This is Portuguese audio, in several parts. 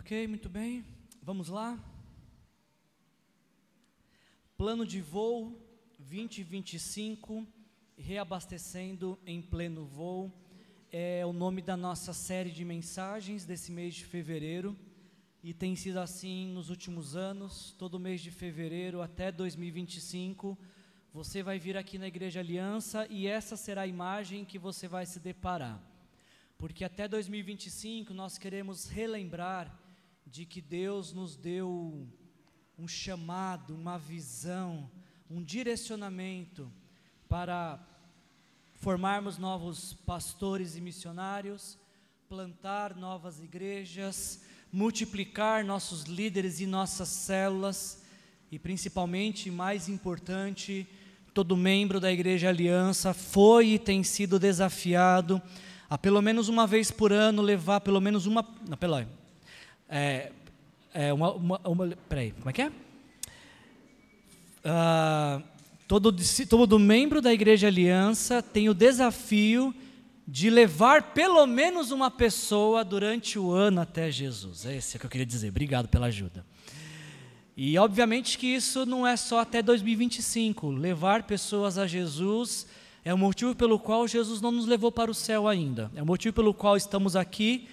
Ok, muito bem. Vamos lá. Plano de voo 2025, reabastecendo em pleno voo, é o nome da nossa série de mensagens desse mês de fevereiro. E tem sido assim nos últimos anos, todo mês de fevereiro até 2025. Você vai vir aqui na Igreja Aliança e essa será a imagem que você vai se deparar. Porque até 2025 nós queremos relembrar de que Deus nos deu um chamado, uma visão, um direcionamento para formarmos novos pastores e missionários, plantar novas igrejas, multiplicar nossos líderes e nossas células e principalmente, mais importante, todo membro da Igreja Aliança foi e tem sido desafiado a pelo menos uma vez por ano levar pelo menos uma. Não, pela, é, é uma, uma, uma, peraí, como é que é? Uh, todo, todo membro da Igreja Aliança tem o desafio de levar pelo menos uma pessoa durante o ano até Jesus. É esse que eu queria dizer. Obrigado pela ajuda. E obviamente que isso não é só até 2025. Levar pessoas a Jesus é o motivo pelo qual Jesus não nos levou para o céu ainda. É o motivo pelo qual estamos aqui,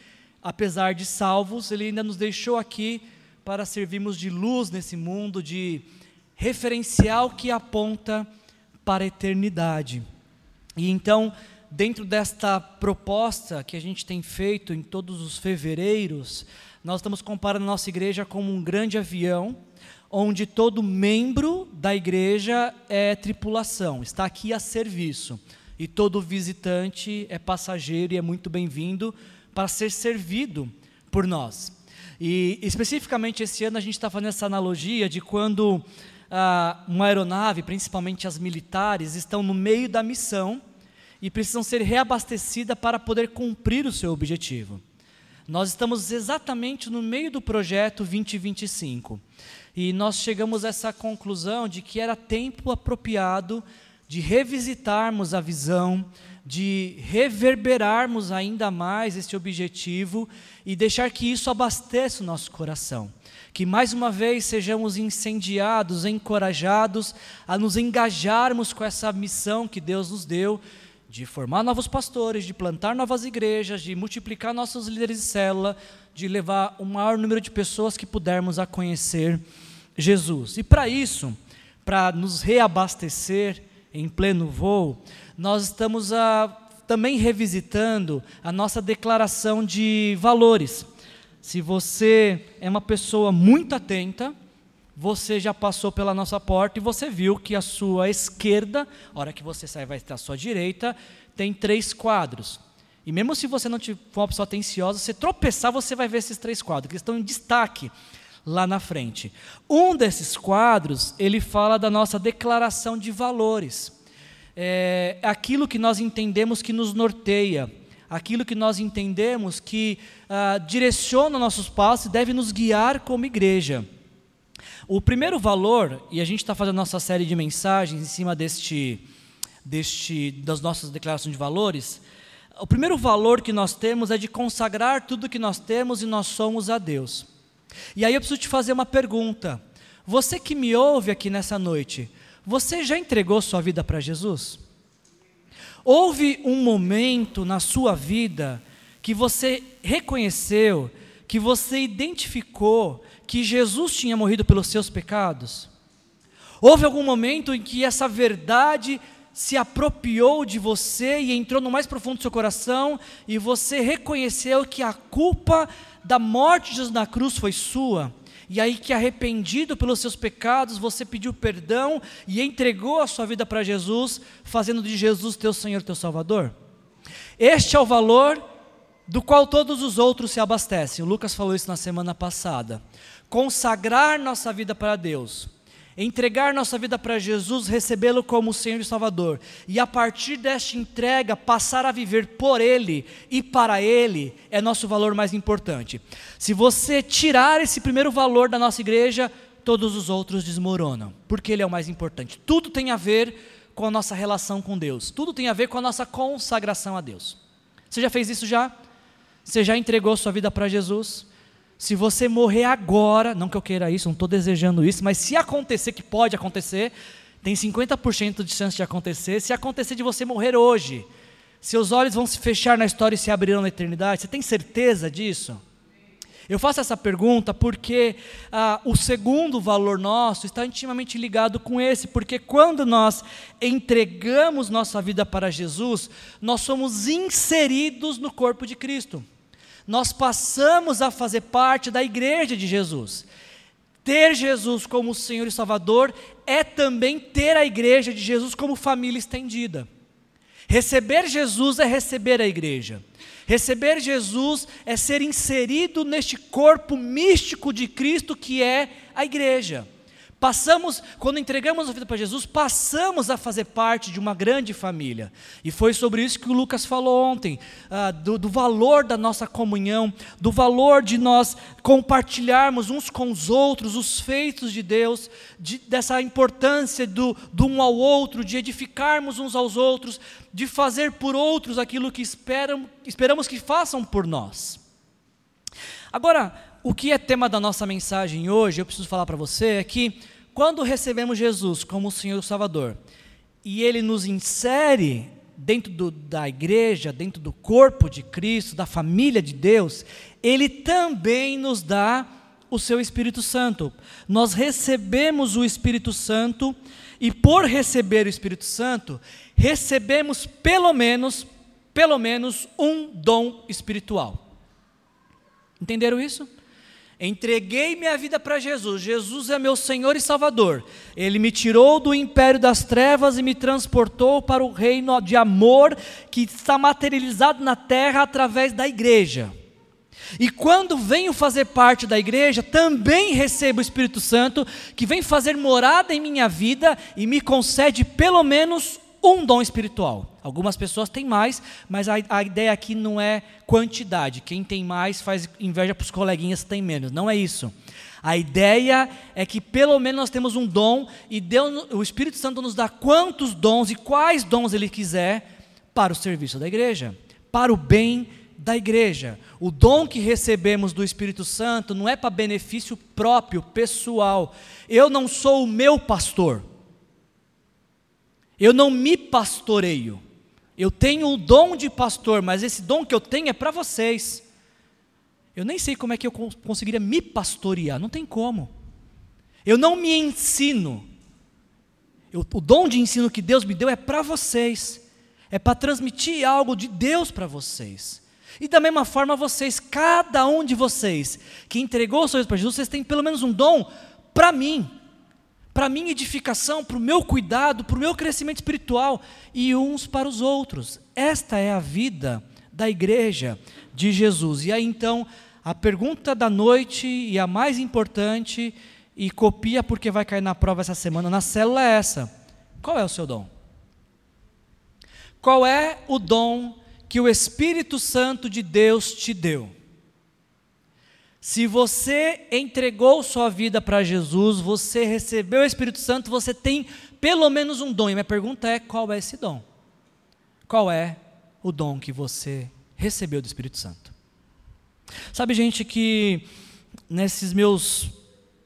apesar de salvos, Ele ainda nos deixou aqui para servirmos de luz nesse mundo, de referencial que aponta para a eternidade. E então, dentro desta proposta que a gente tem feito em todos os fevereiros, nós estamos comparando a nossa igreja como um grande avião onde todo membro da igreja é tripulação, está aqui a serviço. E todo visitante é passageiro e é muito bem-vindo para ser servido por nós. E especificamente esse ano a gente está fazendo essa analogia de quando ah, uma aeronave, principalmente as militares, estão no meio da missão e precisam ser reabastecidas para poder cumprir o seu objetivo. Nós estamos exatamente no meio do projeto 2025. E nós chegamos a essa conclusão de que era tempo apropriado de revisitarmos a visão, de reverberarmos ainda mais este objetivo e deixar que isso abasteça o nosso coração. Que mais uma vez sejamos incendiados, encorajados a nos engajarmos com essa missão que Deus nos deu de formar novos pastores, de plantar novas igrejas, de multiplicar nossos líderes de célula, de levar o maior número de pessoas que pudermos a conhecer Jesus. E para isso, para nos reabastecer em pleno voo, nós estamos a, ah, também revisitando a nossa declaração de valores. Se você é uma pessoa muito atenta, você já passou pela nossa porta e você viu que a sua esquerda, a hora que você sai vai estar à sua direita, tem três quadros. E mesmo se você não for uma pessoa atenciosa, você tropeçar, você vai ver esses três quadros, que estão em destaque lá na frente. Um desses quadros, ele fala da nossa declaração de valores. É aquilo que nós entendemos que nos norteia, aquilo que nós entendemos que ah, direciona nossos passos e deve nos guiar como igreja. O primeiro valor, e a gente está fazendo nossa série de mensagens em cima deste, deste, das nossas declarações de valores, o primeiro valor que nós temos é de consagrar tudo que nós temos e nós somos a Deus. E aí eu preciso te fazer uma pergunta. Você que me ouve aqui nessa noite, você já entregou sua vida para Jesus? Houve um momento na sua vida que você reconheceu, que você identificou que Jesus tinha morrido pelos seus pecados? Houve algum momento em que essa verdade se apropriou de você e entrou no mais profundo do seu coração e você reconheceu que a culpa da morte de Jesus na cruz foi sua, e aí que arrependido pelos seus pecados, você pediu perdão e entregou a sua vida para Jesus, fazendo de Jesus teu Senhor, teu Salvador? Este é o valor do qual todos os outros se abastecem. O Lucas falou isso na semana passada. Consagrar nossa vida para Deus entregar nossa vida para Jesus, recebê-lo como Senhor e Salvador, e a partir desta entrega passar a viver por Ele e para Ele, é nosso valor mais importante. Se você tirar esse primeiro valor da nossa igreja, todos os outros desmoronam, porque Ele é o mais importante. Tudo tem a ver com a nossa relação com Deus, tudo tem a ver com a nossa consagração a Deus. Você já fez isso já? Você já entregou sua vida para Jesus? Se você morrer agora, não que eu queira isso, não estou desejando isso, mas se acontecer, que pode acontecer, tem 50% de chance de acontecer, se acontecer de você morrer hoje, seus olhos vão se fechar na história e se abrirão na eternidade, você tem certeza disso? Eu faço essa pergunta porque ah, o segundo valor nosso está intimamente ligado com esse, porque quando nós entregamos nossa vida para Jesus, nós somos inseridos no corpo de Cristo. Nós passamos a fazer parte da igreja de Jesus. Ter Jesus como Senhor e Salvador é também ter a igreja de Jesus como família estendida. Receber Jesus é receber a igreja. Receber Jesus é ser inserido neste corpo místico de Cristo que é a igreja. Passamos, quando entregamos a vida para Jesus, passamos a fazer parte de uma grande família. E foi sobre isso que o Lucas falou ontem, ah, do, do, valor da nossa comunhão, do valor de nós compartilharmos uns com os outros os feitos de Deus, de, dessa importância do, do um ao outro, de edificarmos uns aos outros, de fazer por outros aquilo que esperam, esperamos que façam por nós. Agora, o que é tema da nossa mensagem hoje, eu preciso falar para você, é que quando recebemos Jesus como o Senhor Salvador e Ele nos insere dentro do, da igreja, dentro do corpo de Cristo, da família de Deus, Ele também nos dá o seu Espírito Santo. Nós recebemos o Espírito Santo e por receber o Espírito Santo, recebemos pelo menos, pelo menos um dom espiritual. Entenderam isso? Entreguei minha vida para Jesus. Jesus é meu Senhor e Salvador. Ele me tirou do império das trevas e me transportou para o reino de amor que está materializado na terra através da igreja. E quando venho fazer parte da igreja, também recebo o Espírito Santo, que vem fazer morada em minha vida e me concede pelo menos um dom espiritual. Algumas pessoas têm mais, mas a, a ideia aqui não é quantidade. Quem tem mais faz inveja para os coleguinhas que têm menos. Não é isso. A ideia é que pelo menos nós temos um dom e Deus, o Espírito Santo nos dá quantos dons e quais dons Ele quiser para o serviço da igreja, para o bem da igreja. O dom que recebemos do Espírito Santo não é para benefício próprio, pessoal. Eu não sou o meu pastor. Eu não me pastoreio. Eu tenho o dom de pastor, mas esse dom que eu tenho é para vocês. Eu nem sei como é que eu conseguiria me pastorear, não tem como. Eu não me ensino. Eu, o dom de ensino que Deus me deu é para vocês. É para transmitir algo de Deus para vocês. E da mesma forma, vocês, cada um de vocês que entregou o seu para Jesus, vocês têm pelo menos um dom para mim para minha edificação, para o meu cuidado, para o meu crescimento espiritual e uns para os outros. Esta é a vida da igreja de Jesus. E aí então, a pergunta da noite e a mais importante, e copia porque vai cair na prova essa semana na célula é essa: qual é o seu dom? Qual é o dom que o Espírito Santo de Deus te deu? Se você entregou sua vida para Jesus, você recebeu o Espírito Santo, você tem pelo menos um dom. E minha pergunta é: qual é esse dom? Qual é o dom que você recebeu do Espírito Santo? Sabe, gente, que nesses meus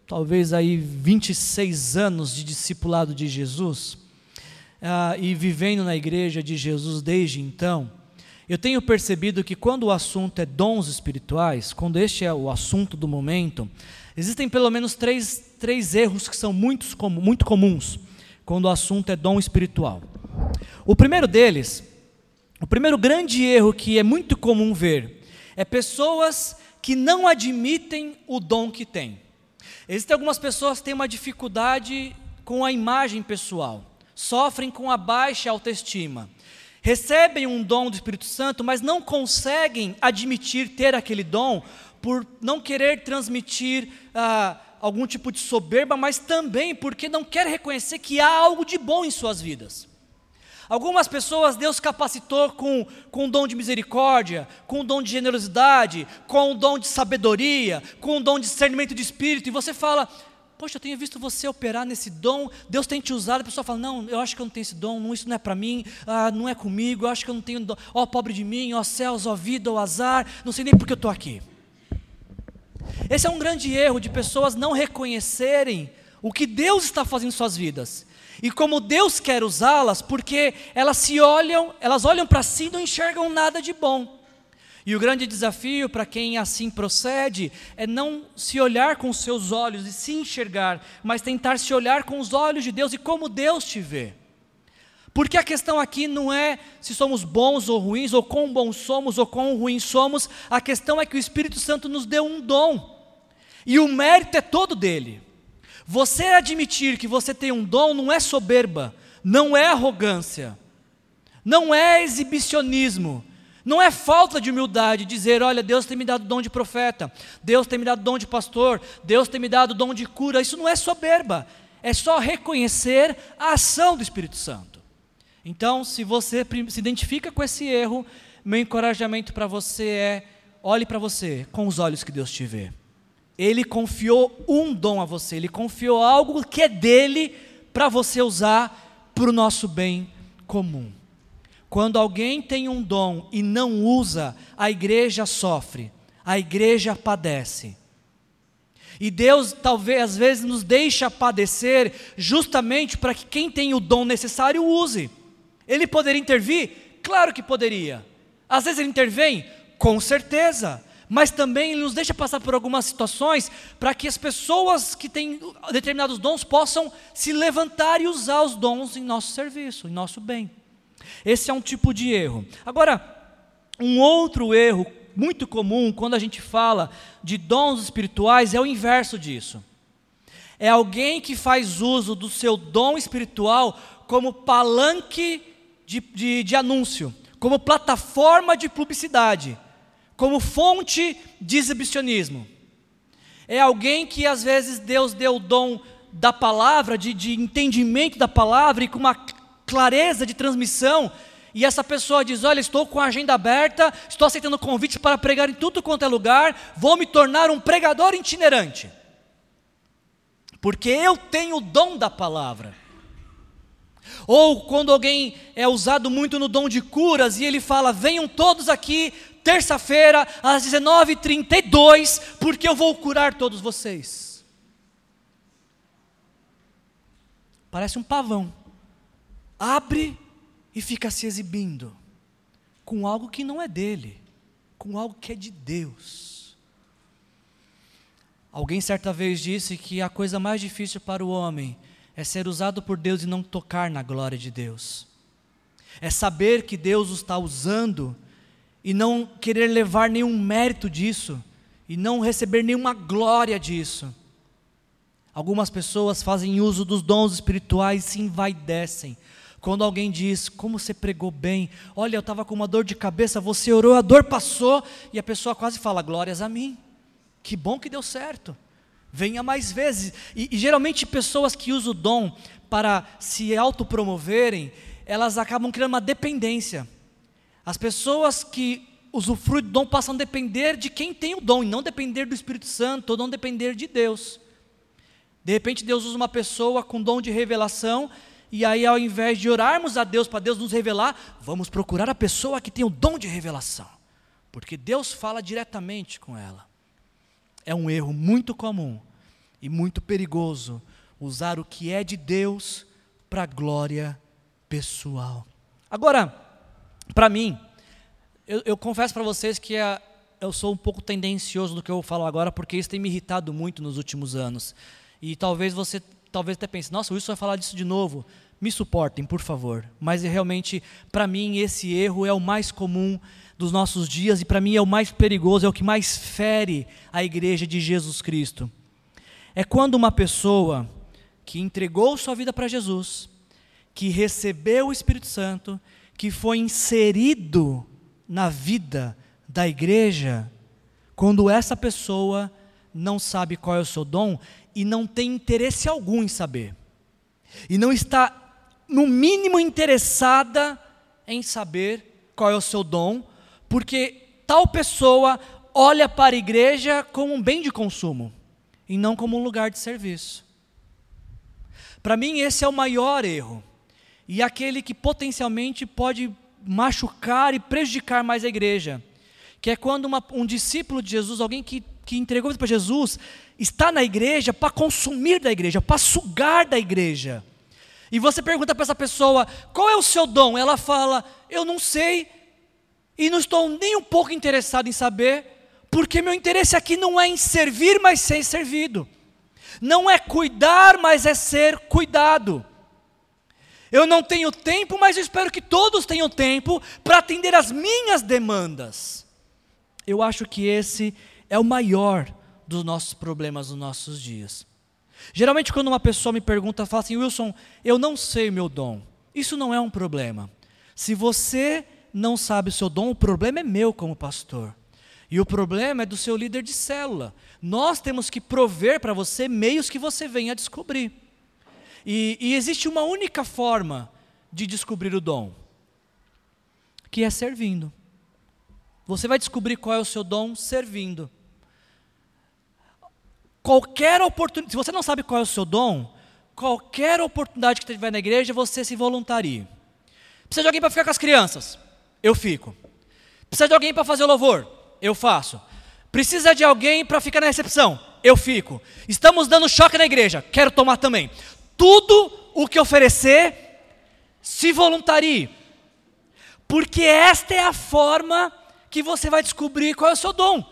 talvez aí 26 anos de discipulado de Jesus, uh, e vivendo na igreja de Jesus desde então, eu tenho percebido que quando o assunto é dons espirituais, quando este é o assunto do momento, existem pelo menos três, três erros que são muito, muito comuns quando o assunto é dom espiritual. O primeiro deles, o primeiro grande erro que é muito comum ver, é pessoas que não admitem o dom que têm. Existem algumas pessoas que têm uma dificuldade com a imagem pessoal, sofrem com a baixa autoestima recebem um dom do Espírito Santo, mas não conseguem admitir ter aquele dom por não querer transmitir ah, algum tipo de soberba, mas também porque não quer reconhecer que há algo de bom em suas vidas. Algumas pessoas Deus capacitou com, com um dom de misericórdia, com um dom de generosidade, com um dom de sabedoria, com um dom de discernimento de espírito, e você fala, Poxa, eu tenho visto você operar nesse dom, Deus tem te usado. A pessoa fala: Não, eu acho que eu não tenho esse dom, não, isso não é para mim, ah, não é comigo, eu acho que eu não tenho dom. Ó, oh, pobre de mim, ó oh, céus, ó oh, vida, ó azar, não sei nem porque eu estou aqui. Esse é um grande erro de pessoas não reconhecerem o que Deus está fazendo em suas vidas. E como Deus quer usá-las, porque elas se olham, elas olham para si e não enxergam nada de bom. E o grande desafio para quem assim procede é não se olhar com os seus olhos e se enxergar, mas tentar se olhar com os olhos de Deus e como Deus te vê. Porque a questão aqui não é se somos bons ou ruins, ou quão bons somos ou quão ruins somos, a questão é que o Espírito Santo nos deu um dom, e o mérito é todo dele. Você admitir que você tem um dom não é soberba, não é arrogância, não é exibicionismo, não é falta de humildade dizer: olha, Deus tem me dado dom de profeta, Deus tem me dado dom de pastor, Deus tem me dado dom de cura. Isso não é soberba, é só reconhecer a ação do Espírito Santo. Então, se você se identifica com esse erro, meu encorajamento para você é: olhe para você com os olhos que Deus te vê. Ele confiou um dom a você, ele confiou algo que é dele para você usar para o nosso bem comum. Quando alguém tem um dom e não usa, a igreja sofre, a igreja padece. E Deus talvez às vezes nos deixa padecer justamente para que quem tem o dom necessário use. Ele poderia intervir? Claro que poderia. Às vezes ele intervém? Com certeza. Mas também ele nos deixa passar por algumas situações para que as pessoas que têm determinados dons possam se levantar e usar os dons em nosso serviço, em nosso bem. Esse é um tipo de erro. Agora, um outro erro muito comum quando a gente fala de dons espirituais é o inverso disso. É alguém que faz uso do seu dom espiritual como palanque de, de, de anúncio, como plataforma de publicidade, como fonte de exibicionismo. É alguém que às vezes Deus deu o dom da palavra, de, de entendimento da palavra e com uma clareza de transmissão. E essa pessoa diz: Olha, estou com a agenda aberta, estou aceitando convites para pregar em tudo quanto é lugar, vou me tornar um pregador itinerante. Porque eu tenho o dom da palavra. Ou quando alguém é usado muito no dom de curas e ele fala: venham todos aqui, terça-feira, às 19h32, porque eu vou curar todos vocês. Parece um pavão. Abre e fica se exibindo com algo que não é dele, com algo que é de Deus. Alguém certa vez disse que a coisa mais difícil para o homem é ser usado por Deus e não tocar na glória de Deus. É saber que Deus o está usando e não querer levar nenhum mérito disso e não receber nenhuma glória disso. Algumas pessoas fazem uso dos dons espirituais e se envaidecem. Quando alguém diz, como você pregou bem, olha, eu estava com uma dor de cabeça, você orou, a dor passou, e a pessoa quase fala, glórias a mim. Que bom que deu certo venha mais vezes. E, e, geralmente pessoas que usam o dom para se autopromoverem, elas acabam criando uma dependência. As pessoas que usufruem do dom passam a depender de quem tem o dom, e não depender do Espírito Santo, ou não depender de Deus. De repente Deus usa uma pessoa com dom de revelação, e aí ao invés de orarmos a Deus para Deus nos revelar, vamos procurar a pessoa que tem o dom de revelação. Porque Deus fala diretamente com ela. É um erro muito comum e muito perigoso usar o que é de Deus para glória pessoal. Agora, para mim, eu, eu confesso para vocês que a, eu sou um pouco tendencioso do que eu falar agora, porque isso tem me irritado muito nos últimos anos. E talvez você talvez até pense, nossa, o Wilson vai falar disso de novo. Me suportem, por favor. Mas realmente, para mim, esse erro é o mais comum dos nossos dias e para mim é o mais perigoso, é o que mais fere a igreja de Jesus Cristo. É quando uma pessoa que entregou sua vida para Jesus, que recebeu o Espírito Santo, que foi inserido na vida da igreja, quando essa pessoa não sabe qual é o seu dom e não tem interesse algum em saber, e não está, no mínimo, interessada em saber qual é o seu dom, porque tal pessoa olha para a igreja como um bem de consumo e não como um lugar de serviço. Para mim, esse é o maior erro, e aquele que potencialmente pode machucar e prejudicar mais a igreja, que é quando uma, um discípulo de Jesus, alguém que que entregou para Jesus está na igreja para consumir da igreja, para sugar da igreja. E você pergunta para essa pessoa: qual é o seu dom? Ela fala: eu não sei e não estou nem um pouco interessado em saber, porque meu interesse aqui não é em servir, mas ser servido. Não é cuidar, mas é ser cuidado. Eu não tenho tempo, mas eu espero que todos tenham tempo para atender as minhas demandas. Eu acho que esse é o maior dos nossos problemas nos nossos dias. Geralmente, quando uma pessoa me pergunta, fala assim: Wilson, eu não sei o meu dom. Isso não é um problema. Se você não sabe o seu dom, o problema é meu como pastor. E o problema é do seu líder de célula. Nós temos que prover para você meios que você venha descobrir. E, e existe uma única forma de descobrir o dom, que é servindo. Você vai descobrir qual é o seu dom servindo. Qualquer oportunidade, se você não sabe qual é o seu dom, qualquer oportunidade que tiver na igreja, você se voluntarie. Precisa de alguém para ficar com as crianças? Eu fico. Precisa de alguém para fazer o louvor? Eu faço. Precisa de alguém para ficar na recepção? Eu fico. Estamos dando choque na igreja? Quero tomar também. Tudo o que oferecer, se voluntarie. Porque esta é a forma que você vai descobrir qual é o seu dom.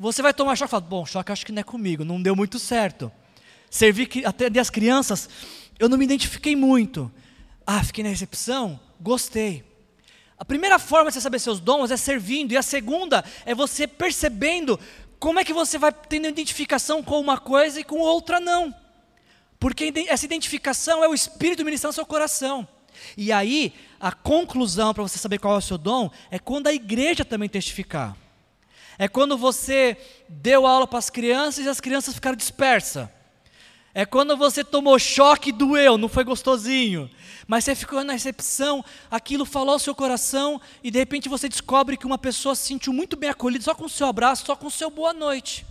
Você vai tomar choque e falar, bom, choque acho que não é comigo, não deu muito certo. Servir, atender as crianças, eu não me identifiquei muito. Ah, fiquei na recepção, gostei. A primeira forma de você saber seus dons é servindo, e a segunda é você percebendo como é que você vai tendo identificação com uma coisa e com outra não. Porque essa identificação é o Espírito ministrando seu coração. E aí, a conclusão para você saber qual é o seu dom é quando a igreja também testificar. É quando você deu aula para as crianças e as crianças ficaram dispersas. É quando você tomou choque e doeu, não foi gostosinho. Mas você ficou na recepção, aquilo falou ao seu coração e de repente você descobre que uma pessoa se sentiu muito bem acolhida só com o seu abraço, só com o seu boa noite.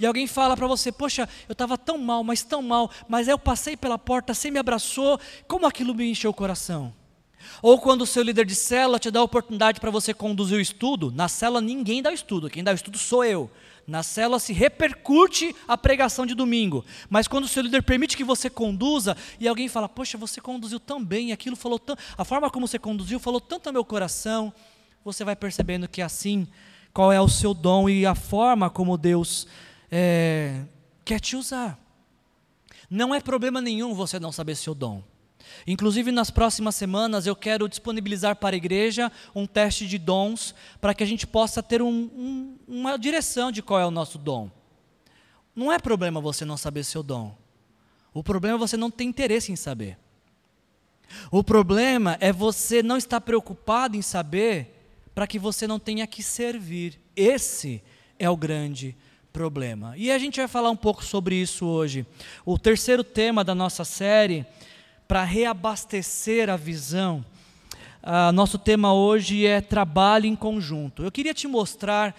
E alguém fala para você: Poxa, eu estava tão mal, mas tão mal, mas aí eu passei pela porta, você me abraçou, como aquilo me encheu o coração? Ou quando o seu líder de célula te dá a oportunidade para você conduzir o estudo, na célula ninguém dá o estudo, quem dá o estudo sou eu. Na célula se repercute a pregação de domingo. Mas quando o seu líder permite que você conduza e alguém fala, poxa, você conduziu tão bem, aquilo falou tão. A forma como você conduziu falou tanto ao meu coração, você vai percebendo que assim, qual é o seu dom e a forma como Deus é, quer te usar. Não é problema nenhum você não saber seu dom. Inclusive, nas próximas semanas, eu quero disponibilizar para a igreja um teste de dons, para que a gente possa ter um, um, uma direção de qual é o nosso dom. Não é problema você não saber seu dom. O problema é você não ter interesse em saber. O problema é você não estar preocupado em saber para que você não tenha que servir. Esse é o grande problema. E a gente vai falar um pouco sobre isso hoje. O terceiro tema da nossa série para reabastecer a visão. Uh, nosso tema hoje é trabalho em conjunto. Eu queria te mostrar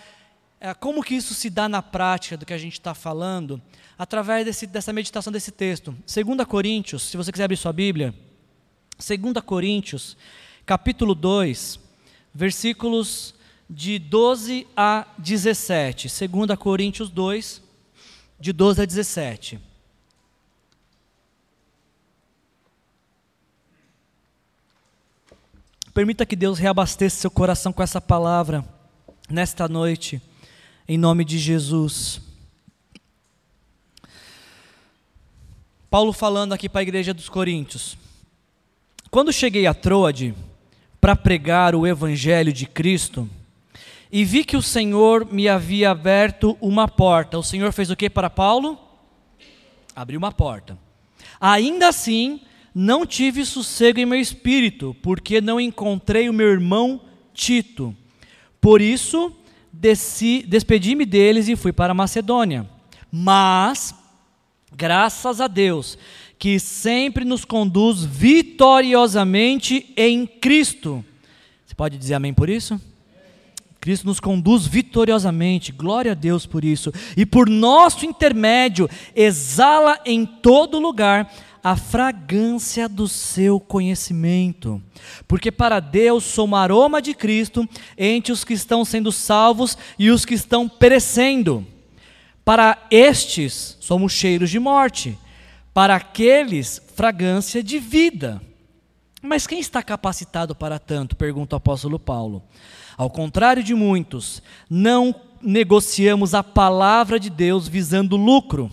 uh, como que isso se dá na prática do que a gente está falando, através desse, dessa meditação desse texto. 2 Coríntios, se você quiser abrir sua Bíblia, 2 Coríntios, capítulo 2, versículos de 12 a 17. 2 Coríntios 2, de 12 a 17. Permita que Deus reabasteça seu coração com essa palavra nesta noite, em nome de Jesus. Paulo falando aqui para a igreja dos Coríntios. Quando cheguei a Troade para pregar o evangelho de Cristo, e vi que o Senhor me havia aberto uma porta. O Senhor fez o que para Paulo? Abriu uma porta. Ainda assim, não tive sossego em meu espírito, porque não encontrei o meu irmão Tito. Por isso, despedi-me deles e fui para Macedônia. Mas, graças a Deus, que sempre nos conduz vitoriosamente em Cristo. Você pode dizer amém por isso? Cristo nos conduz vitoriosamente, glória a Deus por isso, e por nosso intermédio exala em todo lugar a fragrância do seu conhecimento. Porque para Deus sou um aroma de Cristo entre os que estão sendo salvos e os que estão perecendo. Para estes somos cheiros de morte, para aqueles fragrância de vida. Mas quem está capacitado para tanto? pergunta o apóstolo Paulo. Ao contrário de muitos, não negociamos a palavra de Deus visando lucro.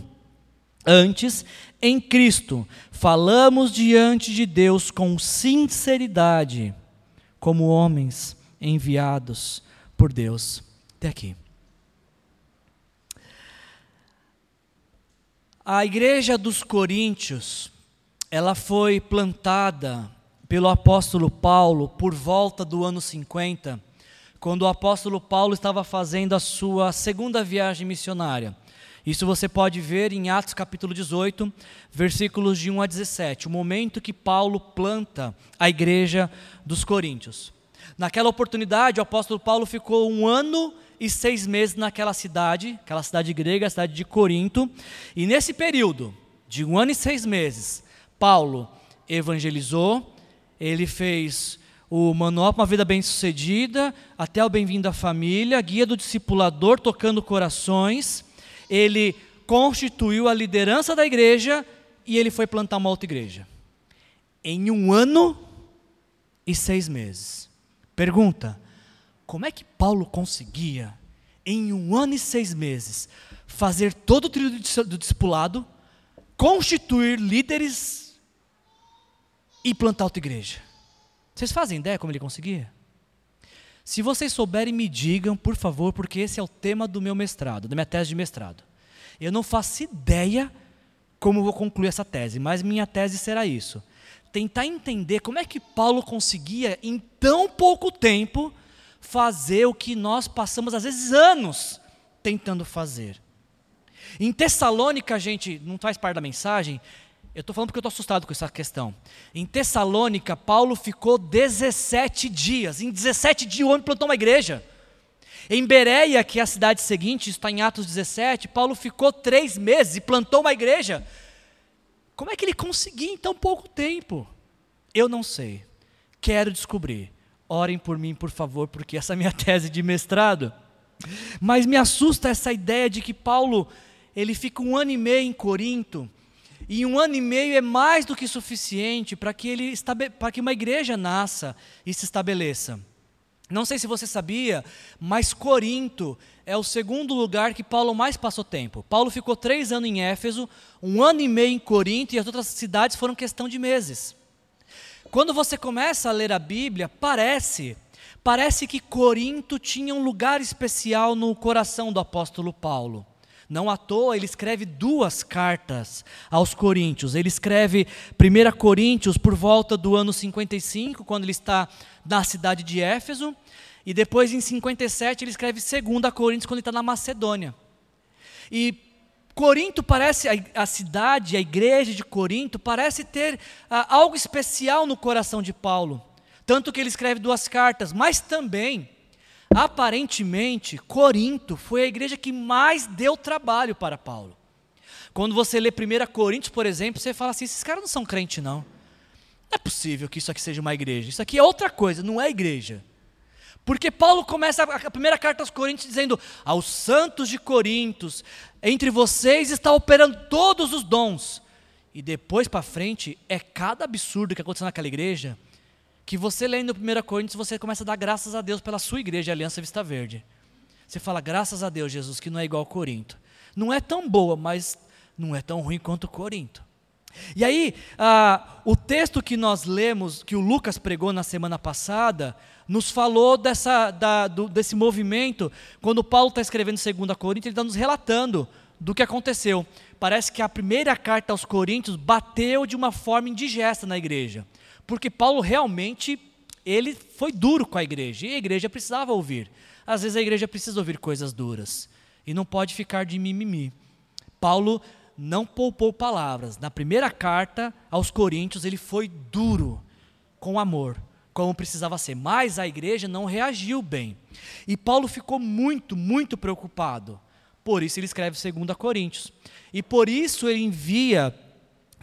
Antes, em Cristo, falamos diante de Deus com sinceridade, como homens enviados por Deus. Até aqui. A igreja dos Coríntios, ela foi plantada pelo apóstolo Paulo por volta do ano 50, quando o apóstolo Paulo estava fazendo a sua segunda viagem missionária. Isso você pode ver em Atos capítulo 18, versículos de 1 a 17, o momento que Paulo planta a igreja dos Coríntios. Naquela oportunidade, o apóstolo Paulo ficou um ano e seis meses naquela cidade, aquela cidade grega, a cidade de Corinto, e nesse período de um ano e seis meses, Paulo evangelizou, ele fez o Manual para uma Vida Bem-Sucedida, até o Bem-vindo à Família, Guia do Discipulador Tocando Corações. Ele constituiu a liderança da igreja e ele foi plantar uma outra igreja. Em um ano e seis meses. Pergunta: como é que Paulo conseguia, em um ano e seis meses, fazer todo o trilho do discipulado, constituir líderes e plantar outra igreja. Vocês fazem ideia como ele conseguia? Se vocês souberem, me digam, por favor, porque esse é o tema do meu mestrado, da minha tese de mestrado. Eu não faço ideia como vou concluir essa tese, mas minha tese será isso: tentar entender como é que Paulo conseguia, em tão pouco tempo, fazer o que nós passamos, às vezes, anos tentando fazer. Em Tessalônica, gente, não faz parte da mensagem, eu estou falando porque eu estou assustado com essa questão. Em Tessalônica, Paulo ficou 17 dias. Em 17 dias, o homem plantou uma igreja. Em Bereia, que é a cidade seguinte, está em Atos 17, Paulo ficou três meses e plantou uma igreja. Como é que ele conseguiu em tão pouco tempo? Eu não sei. Quero descobrir. Orem por mim, por favor, porque essa é a minha tese de mestrado. Mas me assusta essa ideia de que Paulo ele fica um ano e meio em Corinto e um ano e meio é mais do que suficiente para que, ele para que uma igreja nasça e se estabeleça. Não sei se você sabia, mas Corinto é o segundo lugar que Paulo mais passou tempo. Paulo ficou três anos em Éfeso, um ano e meio em Corinto e as outras cidades foram questão de meses. Quando você começa a ler a Bíblia, parece, parece que Corinto tinha um lugar especial no coração do apóstolo Paulo. Não à toa, ele escreve duas cartas aos Coríntios. Ele escreve 1 Coríntios por volta do ano 55, quando ele está na cidade de Éfeso, e depois em 57 ele escreve 2 Coríntios quando ele está na Macedônia. E Corinto parece, a, cidade, a igreja de Corinto, parece ter ah, algo especial no coração de Paulo. Tanto que ele escreve duas cartas, mas também Aparentemente, Corinto foi a igreja que mais deu trabalho para Paulo. Quando você lê 1 Coríntios, por exemplo, você fala assim: esses caras não são crentes, não. Não é possível que isso aqui seja uma igreja. Isso aqui é outra coisa, não é igreja. Porque Paulo começa a primeira carta aos Coríntios dizendo: Aos santos de Corintos, entre vocês está operando todos os dons. E depois para frente, é cada absurdo que aconteceu naquela igreja que você lendo 1 Coríntios, você começa a dar graças a Deus pela sua igreja, a Aliança Vista Verde. Você fala, graças a Deus, Jesus, que não é igual a Corinto. Não é tão boa, mas não é tão ruim quanto Corinto. E aí, ah, o texto que nós lemos, que o Lucas pregou na semana passada, nos falou dessa, da, do, desse movimento, quando Paulo está escrevendo 2 Coríntios, ele está nos relatando do que aconteceu. Parece que a primeira carta aos Coríntios bateu de uma forma indigesta na igreja porque Paulo realmente ele foi duro com a igreja e a igreja precisava ouvir. Às vezes a igreja precisa ouvir coisas duras e não pode ficar de mimimi. Paulo não poupou palavras. Na primeira carta aos Coríntios ele foi duro com amor, como precisava ser, mas a igreja não reagiu bem. E Paulo ficou muito, muito preocupado. Por isso ele escreve 2 Coríntios. E por isso ele envia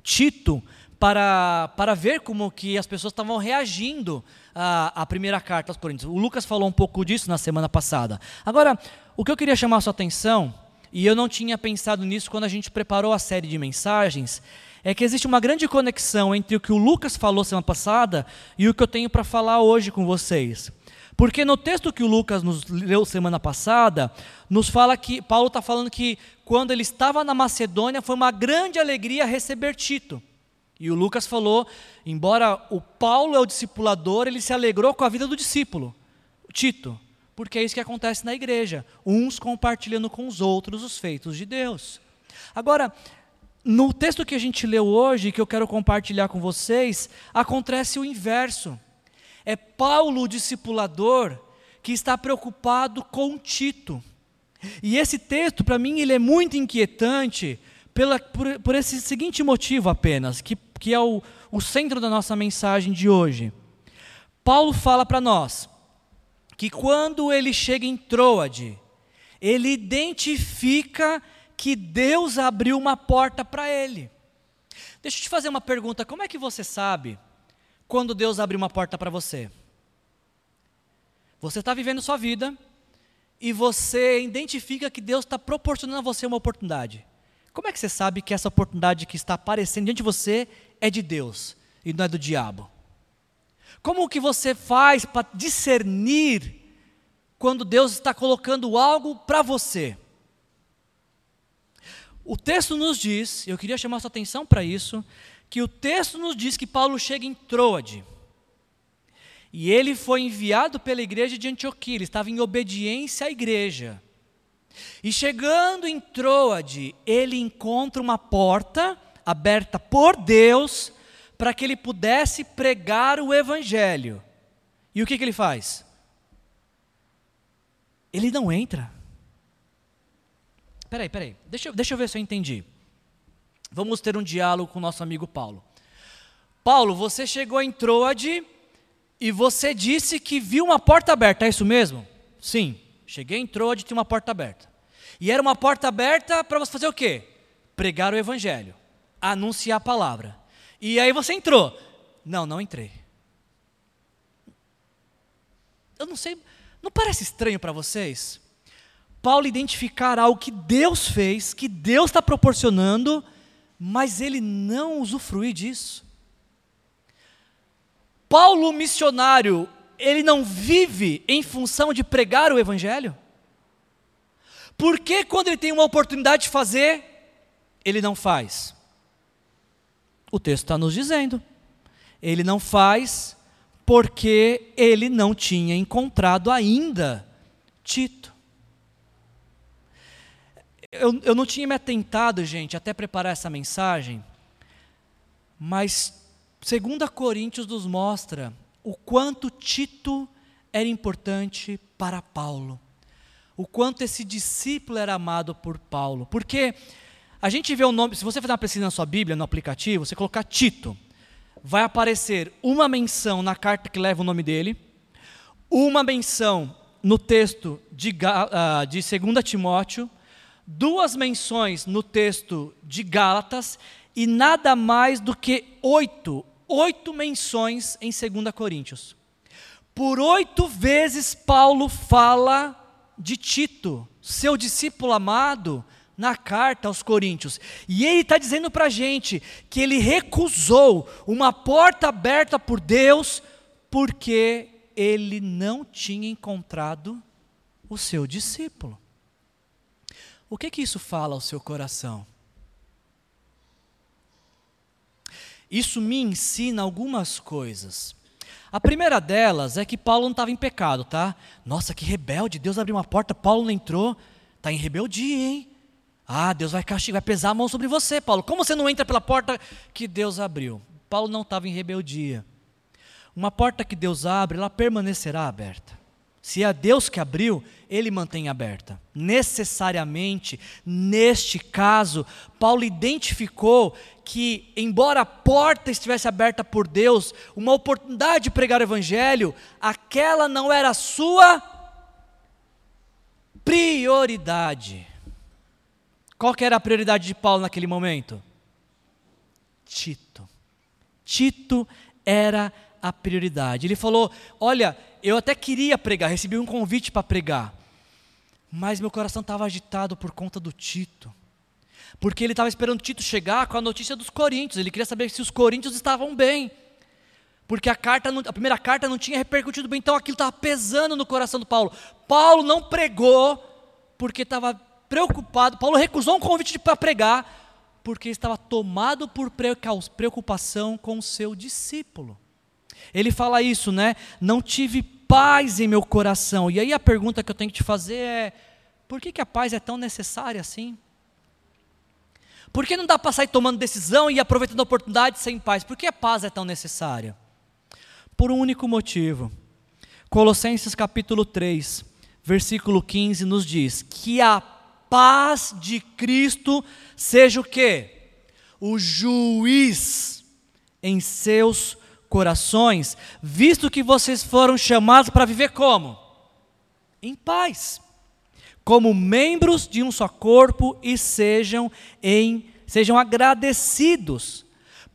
Tito para, para ver como que as pessoas estavam reagindo à, à primeira carta aos Coríntios. O Lucas falou um pouco disso na semana passada. Agora, o que eu queria chamar a sua atenção e eu não tinha pensado nisso quando a gente preparou a série de mensagens, é que existe uma grande conexão entre o que o Lucas falou semana passada e o que eu tenho para falar hoje com vocês. Porque no texto que o Lucas nos leu semana passada, nos fala que Paulo está falando que quando ele estava na Macedônia foi uma grande alegria receber Tito. E o Lucas falou, embora o Paulo é o discipulador, ele se alegrou com a vida do discípulo, Tito, porque é isso que acontece na igreja, uns compartilhando com os outros os feitos de Deus. Agora, no texto que a gente leu hoje, que eu quero compartilhar com vocês, acontece o inverso. É Paulo, o discipulador, que está preocupado com Tito. E esse texto, para mim, ele é muito inquietante pela, por, por, esse seguinte motivo apenas, que, que é o, o centro da nossa mensagem de hoje. Paulo fala para nós que quando ele chega em Troade, ele identifica que Deus abriu uma porta para ele. Deixa eu te fazer uma pergunta: como é que você sabe quando Deus abriu uma porta para você? Você está vivendo sua vida e você identifica que Deus está proporcionando a você uma oportunidade. Como é que você sabe que essa oportunidade que está aparecendo diante de você é de Deus e não é do diabo? Como que você faz para discernir quando Deus está colocando algo para você? O texto nos diz, eu queria chamar sua atenção para isso, que o texto nos diz que Paulo chega em Troade. E ele foi enviado pela igreja de Antioquia, ele estava em obediência à igreja. E chegando em Troade, ele encontra uma porta aberta por Deus para que ele pudesse pregar o evangelho. E o que, que ele faz? Ele não entra. Peraí, peraí, deixa, deixa eu ver se eu entendi. Vamos ter um diálogo com o nosso amigo Paulo. Paulo, você chegou em Troade e você disse que viu uma porta aberta, é isso mesmo? Sim, cheguei em Troade e tinha uma porta aberta. E era uma porta aberta para você fazer o quê? Pregar o evangelho, anunciar a palavra. E aí você entrou. Não, não entrei. Eu não sei, não parece estranho para vocês? Paulo identificar algo que Deus fez, que Deus está proporcionando, mas ele não usufrui disso. Paulo, missionário, ele não vive em função de pregar o Evangelho? Por que, quando ele tem uma oportunidade de fazer, ele não faz? O texto está nos dizendo. Ele não faz porque ele não tinha encontrado ainda Tito eu, eu não tinha me atentado, gente, até preparar essa mensagem, mas 2 Coríntios nos mostra o quanto Tito era importante para Paulo, o quanto esse discípulo era amado por Paulo, porque a gente vê o nome, se você fizer uma pesquisa na sua Bíblia, no aplicativo, você colocar Tito, vai aparecer uma menção na carta que leva o nome dele, uma menção no texto de, uh, de 2 Timóteo, duas menções no texto de Gálatas e nada mais do que oito, oito menções em 2 Coríntios. Por oito vezes Paulo fala de Tito, seu discípulo amado, na carta aos Coríntios. E ele está dizendo para a gente que ele recusou uma porta aberta por Deus porque ele não tinha encontrado o seu discípulo. O que que isso fala ao seu coração? Isso me ensina algumas coisas. A primeira delas é que Paulo não estava em pecado, tá? Nossa, que rebelde, Deus abriu uma porta, Paulo não entrou, está em rebeldia, hein? Ah, Deus vai castigar, vai pesar a mão sobre você, Paulo. Como você não entra pela porta que Deus abriu? Paulo não estava em rebeldia. Uma porta que Deus abre, ela permanecerá aberta. Se é Deus que abriu, ele mantém aberta. Necessariamente, neste caso, Paulo identificou que, embora a porta estivesse aberta por Deus, uma oportunidade de pregar o Evangelho, aquela não era a sua prioridade. Qual que era a prioridade de Paulo naquele momento? Tito. Tito era a prioridade. Ele falou: Olha, eu até queria pregar, recebi um convite para pregar, mas meu coração estava agitado por conta do Tito. Porque ele estava esperando Tito chegar com a notícia dos coríntios. Ele queria saber se os coríntios estavam bem. Porque a, carta não, a primeira carta não tinha repercutido bem, então aquilo estava pesando no coração do Paulo. Paulo não pregou porque estava preocupado. Paulo recusou um convite para pregar porque estava tomado por preocupação com o seu discípulo. Ele fala isso, né? Não tive paz em meu coração. E aí a pergunta que eu tenho que te fazer é: por que, que a paz é tão necessária assim? Por que não dá para sair tomando decisão e aproveitando a oportunidade sem paz? Por que a paz é tão necessária? Por um único motivo. Colossenses capítulo 3, versículo 15 nos diz que a paz de Cristo seja o quê? O juiz em seus corações, visto que vocês foram chamados para viver como? Em paz. Como membros de um só corpo e sejam em sejam agradecidos.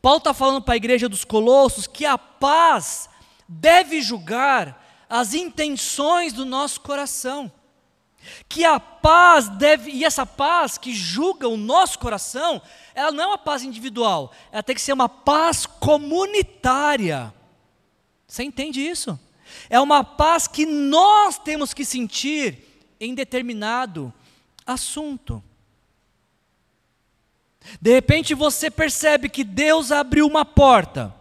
Paulo está falando para a igreja dos Colossos que a paz deve julgar as intenções do nosso coração que a paz deve, e essa paz que julga o nosso coração, ela não é uma paz individual, ela tem que ser uma paz comunitária. Você entende isso? É uma paz que nós temos que sentir em determinado assunto. De repente você percebe que Deus abriu uma porta,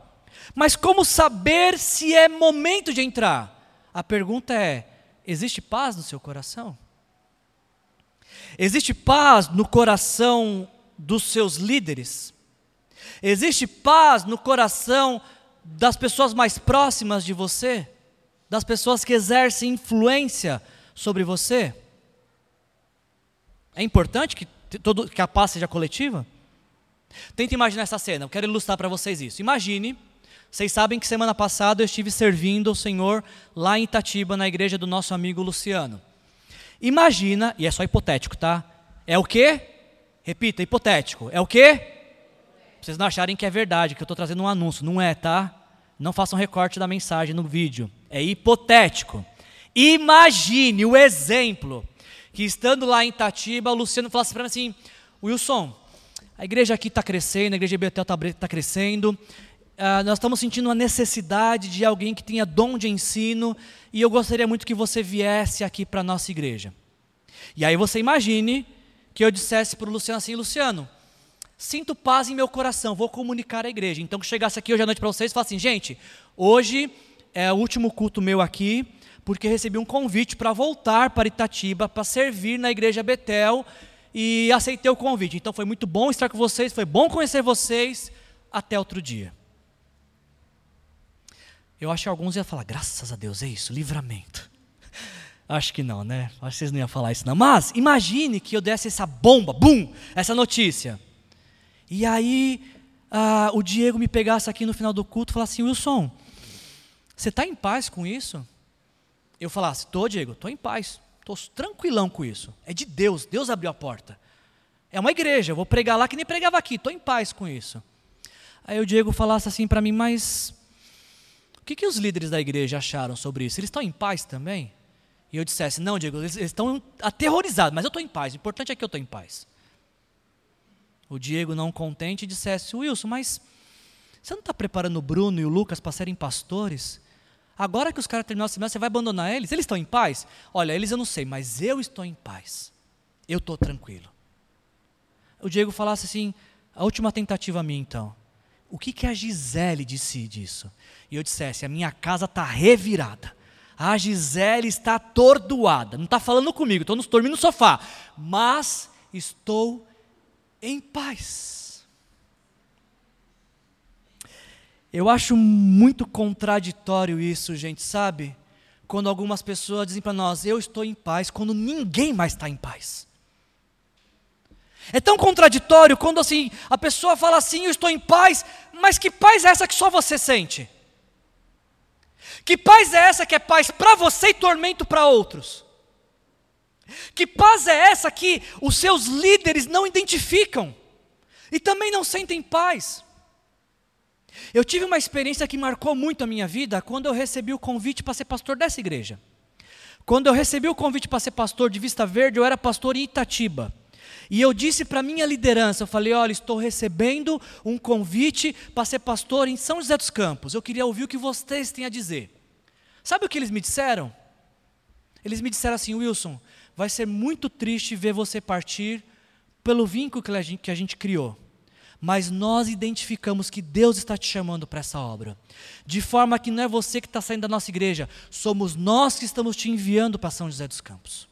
mas como saber se é momento de entrar? A pergunta é: existe paz no seu coração? Existe paz no coração dos seus líderes? Existe paz no coração das pessoas mais próximas de você? Das pessoas que exercem influência sobre você? É importante que, todo, que a paz seja coletiva? Tenta imaginar essa cena, eu quero ilustrar para vocês isso. Imagine, vocês sabem que semana passada eu estive servindo o Senhor lá em Itatiba, na igreja do nosso amigo Luciano. Imagina, e é só hipotético, tá? É o quê? Repita, hipotético. É o? Pra vocês não acharem que é verdade, que eu estou trazendo um anúncio. Não é, tá? Não façam recorte da mensagem no vídeo. É hipotético. Imagine o exemplo que estando lá em Itatiba, o Luciano falasse para mim assim: Wilson, a igreja aqui está crescendo, a igreja Betel está tá crescendo, Uh, nós estamos sentindo uma necessidade de alguém que tenha dom de ensino e eu gostaria muito que você viesse aqui para a nossa igreja. E aí você imagine que eu dissesse para o Luciano assim: Luciano, sinto paz em meu coração, vou comunicar à igreja. Então, que chegasse aqui hoje à noite para vocês e falasse assim: gente, hoje é o último culto meu aqui, porque recebi um convite para voltar para Itatiba, para servir na igreja Betel e aceitei o convite. Então, foi muito bom estar com vocês, foi bom conhecer vocês. Até outro dia. Eu acho que alguns iam falar, graças a Deus, é isso, livramento. Acho que não, né? Acho que vocês não iam falar isso não. Mas imagine que eu desse essa bomba, bum, essa notícia. E aí ah, o Diego me pegasse aqui no final do culto e falasse assim, Wilson, você está em paz com isso? Eu falasse, estou, Diego, estou em paz. Estou tranquilão com isso. É de Deus, Deus abriu a porta. É uma igreja, eu vou pregar lá que nem pregava aqui, estou em paz com isso. Aí o Diego falasse assim para mim, mas que, que os líderes da igreja acharam sobre isso? Eles estão em paz também? E eu dissesse, não, Diego, eles, estão aterrorizados, mas eu estou em paz, o importante é que eu estou em paz. O Diego, não contente, dissesse, Wilson, mas você não está preparando o Bruno e o Lucas para serem pastores? Agora que os caras terminaram a semana, você vai abandonar eles? Eles estão em paz? Olha, eles eu não sei, mas eu estou em paz. Eu estou tranquilo. O Diego falasse assim, a última tentativa minha então o que, que a Gisele disse disso? E eu dissesse: a minha casa está revirada. A Gisele está atordoada. Não está falando comigo, estou dormindo no sofá. Mas estou em paz. Eu acho muito contraditório isso, gente, sabe? Quando algumas pessoas dizem para nós, eu estou em paz, quando ninguém mais está em paz. É tão contraditório quando assim a pessoa fala assim, eu estou em paz, mas que paz é essa que só você sente? Que paz é essa que é paz para você e tormento para outros? Que paz é essa que os seus líderes não identificam e também não sentem paz? Eu tive uma experiência que marcou muito a minha vida quando eu recebi o convite para ser pastor dessa igreja. Quando eu recebi o convite para ser pastor de Vista Verde, eu era pastor em Itatiba. E eu disse para minha liderança, eu falei, olha, estou recebendo um convite para ser pastor em São José dos Campos. Eu queria ouvir o que vocês têm a dizer. Sabe o que eles me disseram? Eles me disseram assim, Wilson, vai ser muito triste ver você partir pelo vínculo que a gente, que a gente criou. Mas nós identificamos que Deus está te chamando para essa obra. De forma que não é você que está saindo da nossa igreja, somos nós que estamos te enviando para São José dos Campos.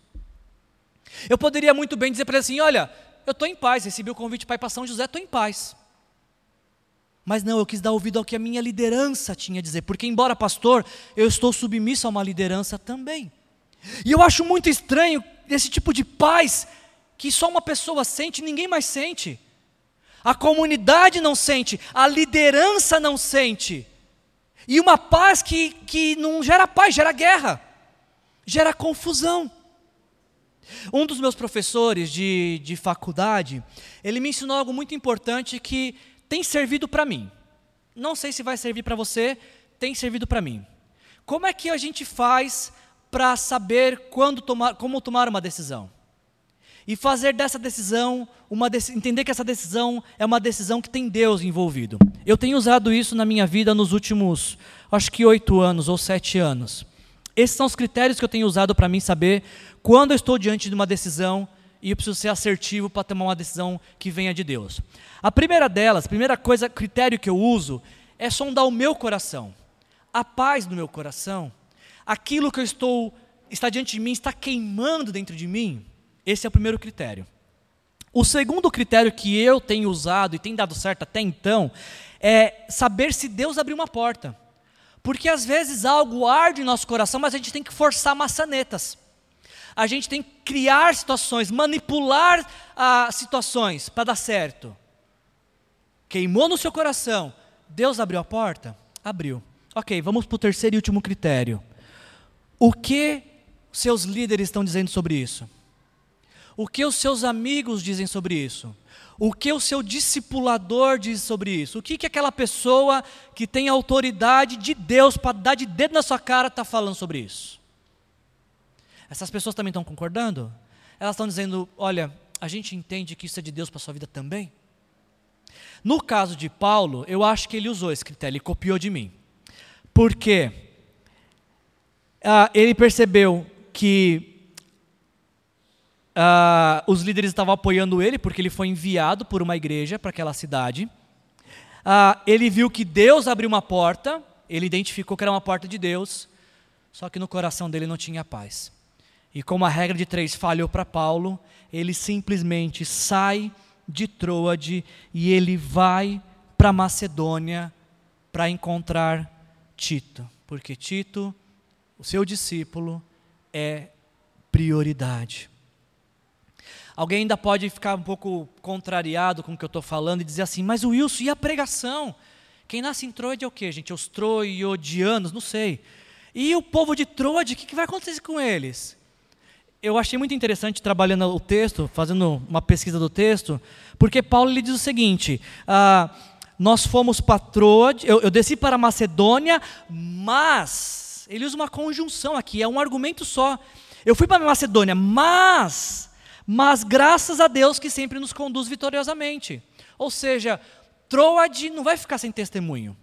Eu poderia muito bem dizer para ele assim: olha, eu estou em paz, recebi o convite para ir para São José, estou em paz. Mas não, eu quis dar ouvido ao que a minha liderança tinha a dizer, porque, embora pastor, eu estou submisso a uma liderança também. E eu acho muito estranho esse tipo de paz que só uma pessoa sente, ninguém mais sente. A comunidade não sente, a liderança não sente. E uma paz que, que não gera paz, gera guerra, gera confusão. Um dos meus professores de, de faculdade, ele me ensinou algo muito importante que tem servido para mim. Não sei se vai servir para você, tem servido para mim. Como é que a gente faz para saber quando tomar, como tomar uma decisão? E fazer dessa decisão, uma entender que essa decisão é uma decisão que tem Deus envolvido. Eu tenho usado isso na minha vida nos últimos, acho que oito anos ou sete anos. Esses são os critérios que eu tenho usado para mim saber quando eu estou diante de uma decisão e eu preciso ser assertivo para tomar uma decisão que venha de Deus. A primeira delas, primeira coisa, critério que eu uso é sondar o meu coração. A paz do meu coração, aquilo que eu estou está diante de mim, está queimando dentro de mim. Esse é o primeiro critério. O segundo critério que eu tenho usado e tem dado certo até então é saber se Deus abriu uma porta. Porque às vezes algo arde em nosso coração, mas a gente tem que forçar maçanetas a gente tem que criar situações, manipular ah, situações para dar certo. Queimou no seu coração, Deus abriu a porta? Abriu. Ok, vamos para o terceiro e último critério. O que seus líderes estão dizendo sobre isso? O que os seus amigos dizem sobre isso? O que o seu discipulador diz sobre isso? O que, que aquela pessoa que tem autoridade de Deus para dar de dedo na sua cara está falando sobre isso? Essas pessoas também estão concordando? Elas estão dizendo: olha, a gente entende que isso é de Deus para a sua vida também? No caso de Paulo, eu acho que ele usou esse critério, ele copiou de mim. Porque ah, ele percebeu que ah, os líderes estavam apoiando ele, porque ele foi enviado por uma igreja para aquela cidade. Ah, ele viu que Deus abriu uma porta, ele identificou que era uma porta de Deus, só que no coração dele não tinha paz. E como a regra de três falhou para Paulo, ele simplesmente sai de Troade e ele vai para Macedônia para encontrar Tito, porque Tito, o seu discípulo, é prioridade. Alguém ainda pode ficar um pouco contrariado com o que eu estou falando e dizer assim, mas o Wilson, e a pregação? Quem nasce em Troade é o quê, gente? Os troiodianos? Não sei. E o povo de Troade, o que, que vai acontecer com eles? Eu achei muito interessante trabalhando o texto, fazendo uma pesquisa do texto, porque Paulo lhe diz o seguinte: ah, nós fomos patroa, eu, eu desci para Macedônia, mas ele usa uma conjunção aqui, é um argumento só. Eu fui para Macedônia, mas, mas graças a Deus que sempre nos conduz vitoriosamente. Ou seja, Troade não vai ficar sem testemunho.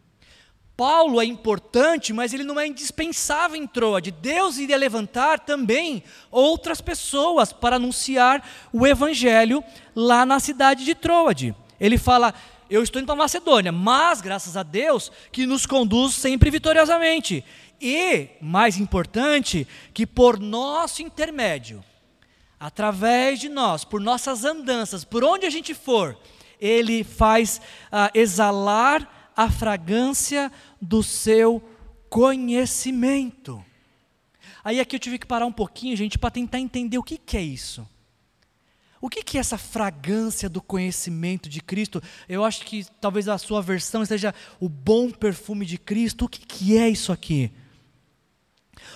Paulo é importante, mas ele não é indispensável em Troade. Deus iria levantar também outras pessoas para anunciar o evangelho lá na cidade de Troade. Ele fala: Eu estou indo para Macedônia, mas graças a Deus que nos conduz sempre vitoriosamente. E, mais importante, que por nosso intermédio, através de nós, por nossas andanças, por onde a gente for, ele faz uh, exalar a fragrância do seu conhecimento. Aí aqui eu tive que parar um pouquinho, gente, para tentar entender o que, que é isso. O que, que é essa fragrância do conhecimento de Cristo? Eu acho que talvez a sua versão seja o bom perfume de Cristo. O que, que é isso aqui?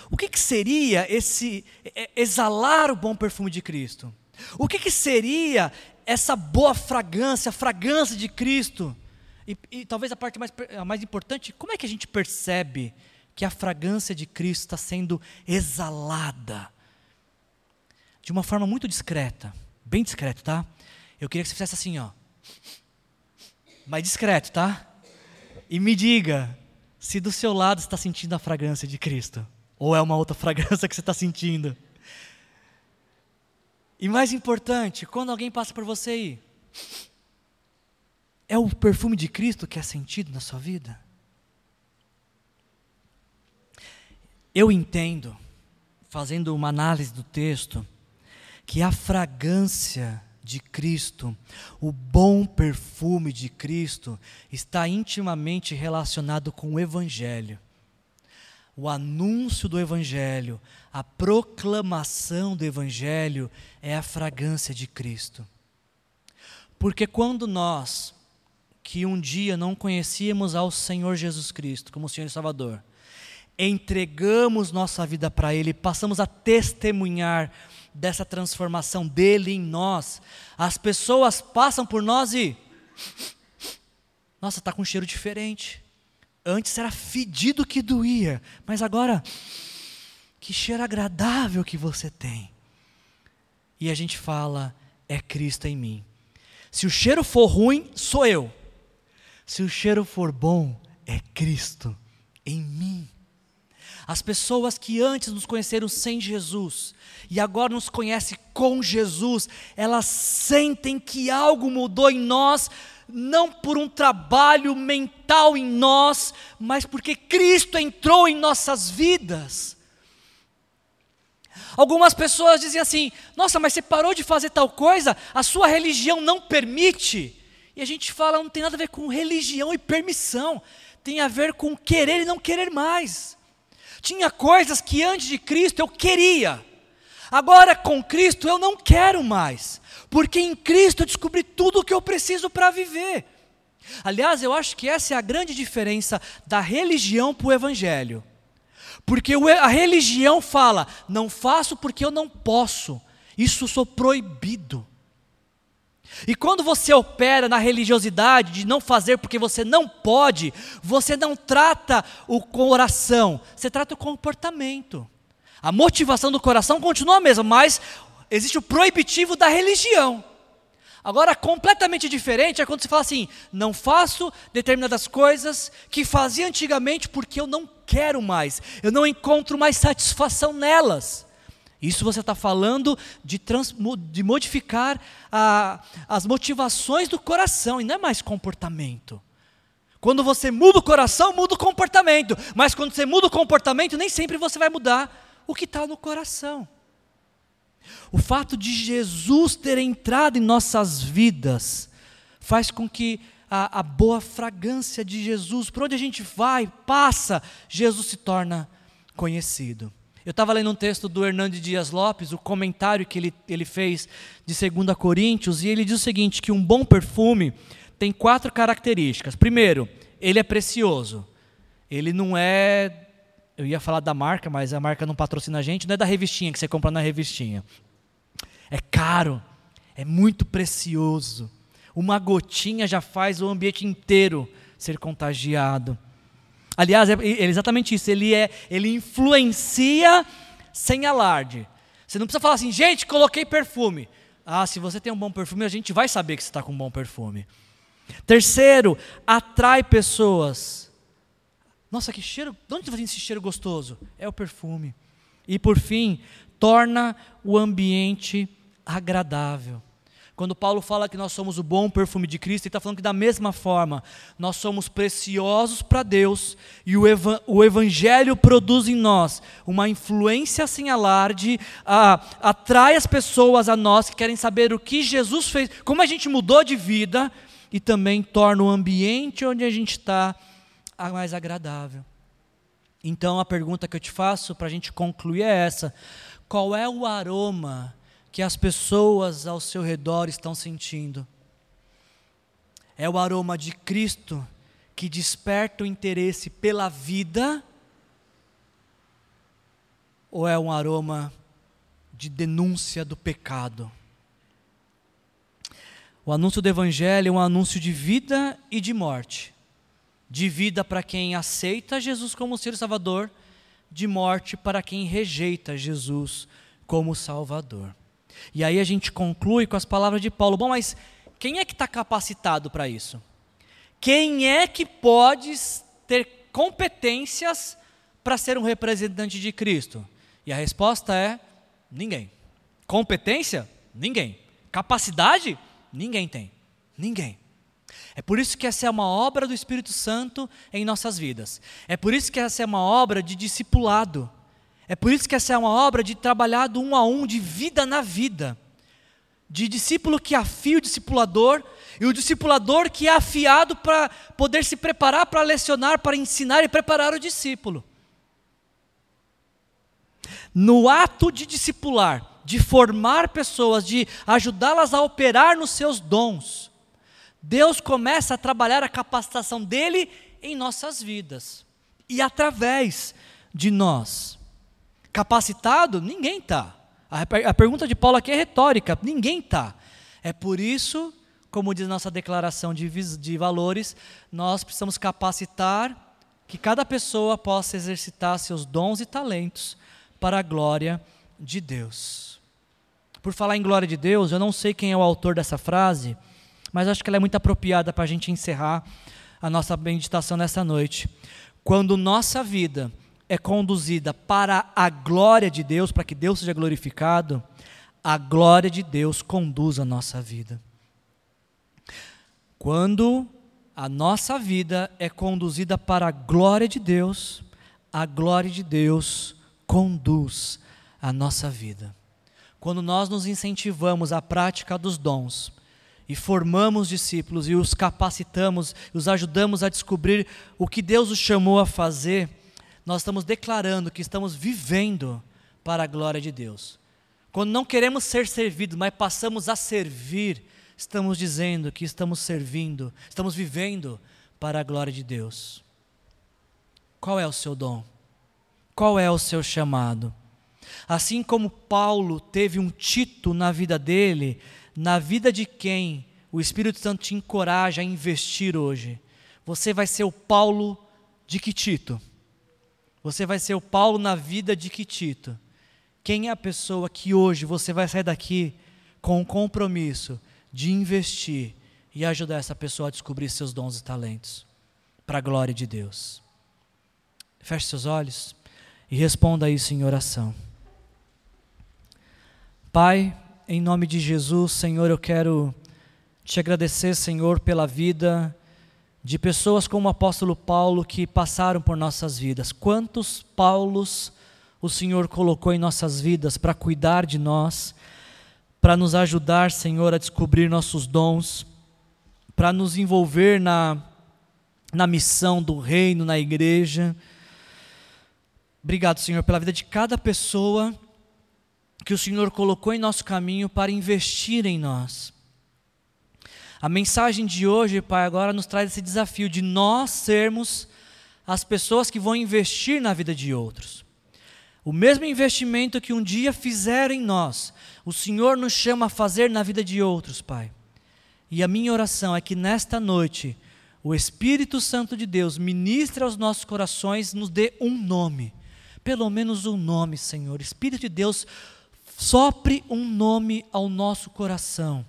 O que, que seria esse é, exalar o bom perfume de Cristo? O que, que seria essa boa fragrância, a fragrância de Cristo? E, e talvez a parte mais, a mais importante, como é que a gente percebe que a fragrância de Cristo está sendo exalada de uma forma muito discreta, bem discreto, tá? Eu queria que você fizesse assim, ó. Mais discreto, tá? E me diga se do seu lado está sentindo a fragrância de Cristo ou é uma outra fragrância que você está sentindo. E mais importante, quando alguém passa por você aí, é o perfume de Cristo que é sentido na sua vida? Eu entendo, fazendo uma análise do texto, que a fragrância de Cristo, o bom perfume de Cristo, está intimamente relacionado com o Evangelho. O anúncio do Evangelho, a proclamação do Evangelho é a fragrância de Cristo. Porque quando nós, que um dia não conhecíamos ao Senhor Jesus Cristo como Senhor e Salvador, entregamos nossa vida para Ele, passamos a testemunhar dessa transformação dele em nós. As pessoas passam por nós e. Nossa, está com um cheiro diferente. Antes era fedido que doía, mas agora, que cheiro agradável que você tem. E a gente fala, é Cristo em mim. Se o cheiro for ruim, sou eu. Se o cheiro for bom, é Cristo em mim. As pessoas que antes nos conheceram sem Jesus e agora nos conhecem com Jesus, elas sentem que algo mudou em nós, não por um trabalho mental em nós, mas porque Cristo entrou em nossas vidas. Algumas pessoas dizem assim: nossa, mas você parou de fazer tal coisa, a sua religião não permite. E a gente fala, não tem nada a ver com religião e permissão, tem a ver com querer e não querer mais. Tinha coisas que antes de Cristo eu queria, agora com Cristo eu não quero mais, porque em Cristo eu descobri tudo o que eu preciso para viver. Aliás, eu acho que essa é a grande diferença da religião para o Evangelho. Porque a religião fala, não faço porque eu não posso, isso sou proibido. E quando você opera na religiosidade de não fazer porque você não pode, você não trata o coração, você trata o comportamento. A motivação do coração continua a mesma, mas existe o proibitivo da religião. Agora, completamente diferente é quando você fala assim: não faço determinadas coisas que fazia antigamente porque eu não quero mais, eu não encontro mais satisfação nelas. Isso você está falando de, trans, de modificar a, as motivações do coração, e não é mais comportamento. Quando você muda o coração, muda o comportamento. Mas quando você muda o comportamento, nem sempre você vai mudar o que está no coração. O fato de Jesus ter entrado em nossas vidas faz com que a, a boa fragrância de Jesus, por onde a gente vai, passa, Jesus se torna conhecido. Eu estava lendo um texto do Hernandes Dias Lopes, o comentário que ele, ele fez de 2 Coríntios, e ele diz o seguinte: que um bom perfume tem quatro características. Primeiro, ele é precioso. Ele não é. Eu ia falar da marca, mas a marca não patrocina a gente, não é da revistinha que você compra na revistinha. É caro, é muito precioso. Uma gotinha já faz o ambiente inteiro ser contagiado. Aliás, é, é exatamente isso. Ele, é, ele influencia sem alarde. Você não precisa falar assim, gente, coloquei perfume. Ah, se você tem um bom perfume, a gente vai saber que você está com um bom perfume. Terceiro, atrai pessoas. Nossa, que cheiro, de onde vem esse cheiro gostoso? É o perfume. E por fim, torna o ambiente agradável. Quando Paulo fala que nós somos o bom perfume de Cristo, ele está falando que da mesma forma, nós somos preciosos para Deus e o, eva o Evangelho produz em nós uma influência sem alarde, a, atrai as pessoas a nós que querem saber o que Jesus fez, como a gente mudou de vida e também torna o ambiente onde a gente está mais agradável. Então a pergunta que eu te faço para a gente concluir é essa: qual é o aroma que as pessoas ao seu redor estão sentindo. É o aroma de Cristo que desperta o interesse pela vida, ou é um aroma de denúncia do pecado? O anúncio do Evangelho é um anúncio de vida e de morte. de vida para quem aceita Jesus como e Salvador, de morte para quem rejeita Jesus como Salvador. E aí a gente conclui com as palavras de Paulo: bom, mas quem é que está capacitado para isso? Quem é que pode ter competências para ser um representante de Cristo? E a resposta é: ninguém. Competência? Ninguém. Capacidade? Ninguém tem. Ninguém. É por isso que essa é uma obra do Espírito Santo em nossas vidas. É por isso que essa é uma obra de discipulado. É por isso que essa é uma obra de trabalhado um a um, de vida na vida. De discípulo que afia o discipulador e o discipulador que é afiado para poder se preparar para lecionar, para ensinar e preparar o discípulo. No ato de discipular, de formar pessoas, de ajudá-las a operar nos seus dons, Deus começa a trabalhar a capacitação dele em nossas vidas e através de nós. Capacitado? Ninguém está. A, a pergunta de Paulo aqui é retórica: ninguém está. É por isso, como diz nossa declaração de, de valores, nós precisamos capacitar que cada pessoa possa exercitar seus dons e talentos para a glória de Deus. Por falar em glória de Deus, eu não sei quem é o autor dessa frase, mas acho que ela é muito apropriada para a gente encerrar a nossa meditação nessa noite. Quando nossa vida é conduzida para a glória de Deus, para que Deus seja glorificado, a glória de Deus conduz a nossa vida. Quando a nossa vida é conduzida para a glória de Deus, a glória de Deus conduz a nossa vida. Quando nós nos incentivamos à prática dos dons e formamos discípulos e os capacitamos, os ajudamos a descobrir o que Deus os chamou a fazer, nós estamos declarando que estamos vivendo para a glória de Deus. Quando não queremos ser servidos, mas passamos a servir, estamos dizendo que estamos servindo, estamos vivendo para a glória de Deus. Qual é o seu dom? Qual é o seu chamado? Assim como Paulo teve um Tito na vida dele, na vida de quem o Espírito Santo te encoraja a investir hoje, você vai ser o Paulo de que Tito? Você vai ser o Paulo na vida de que Tito? Quem é a pessoa que hoje você vai sair daqui com o compromisso de investir e ajudar essa pessoa a descobrir seus dons e talentos para a glória de Deus? Feche seus olhos e responda isso em oração. Pai, em nome de Jesus, Senhor, eu quero te agradecer, Senhor, pela vida de pessoas como o apóstolo Paulo que passaram por nossas vidas. Quantos Paulos o Senhor colocou em nossas vidas para cuidar de nós, para nos ajudar, Senhor, a descobrir nossos dons, para nos envolver na, na missão do reino, na igreja. Obrigado, Senhor, pela vida de cada pessoa que o Senhor colocou em nosso caminho para investir em nós. A mensagem de hoje, Pai, agora nos traz esse desafio de nós sermos as pessoas que vão investir na vida de outros. O mesmo investimento que um dia fizeram em nós, o Senhor nos chama a fazer na vida de outros, Pai. E a minha oração é que nesta noite, o Espírito Santo de Deus ministre aos nossos corações, nos dê um nome, pelo menos um nome, Senhor. Espírito de Deus, sopre um nome ao nosso coração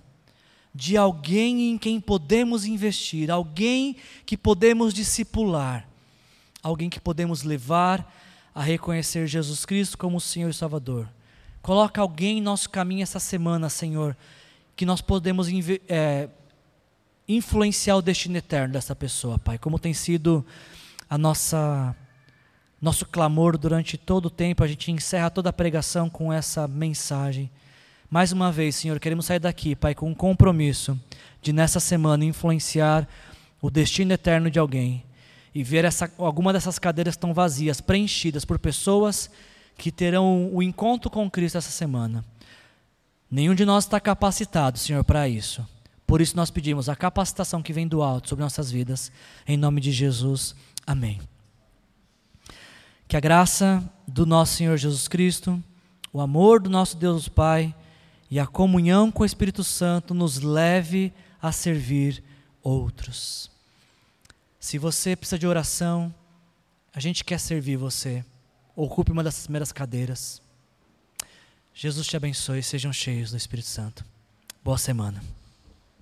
de alguém em quem podemos investir, alguém que podemos discipular, alguém que podemos levar a reconhecer Jesus Cristo como Senhor e Salvador. Coloca alguém em nosso caminho essa semana, Senhor, que nós podemos é, influenciar o destino eterno dessa pessoa, Pai, como tem sido a nossa nosso clamor durante todo o tempo, a gente encerra toda a pregação com essa mensagem. Mais uma vez, Senhor, queremos sair daqui, Pai, com um compromisso de nessa semana influenciar o destino eterno de alguém e ver essa, alguma dessas cadeiras estão vazias, preenchidas por pessoas que terão o encontro com Cristo essa semana. Nenhum de nós está capacitado, Senhor, para isso. Por isso nós pedimos a capacitação que vem do alto sobre nossas vidas. Em nome de Jesus. Amém. Que a graça do nosso Senhor Jesus Cristo, o amor do nosso Deus Pai e a comunhão com o Espírito Santo nos leve a servir outros. Se você precisa de oração, a gente quer servir você. Ocupe uma dessas primeiras cadeiras. Jesus te abençoe, sejam cheios do Espírito Santo. Boa semana.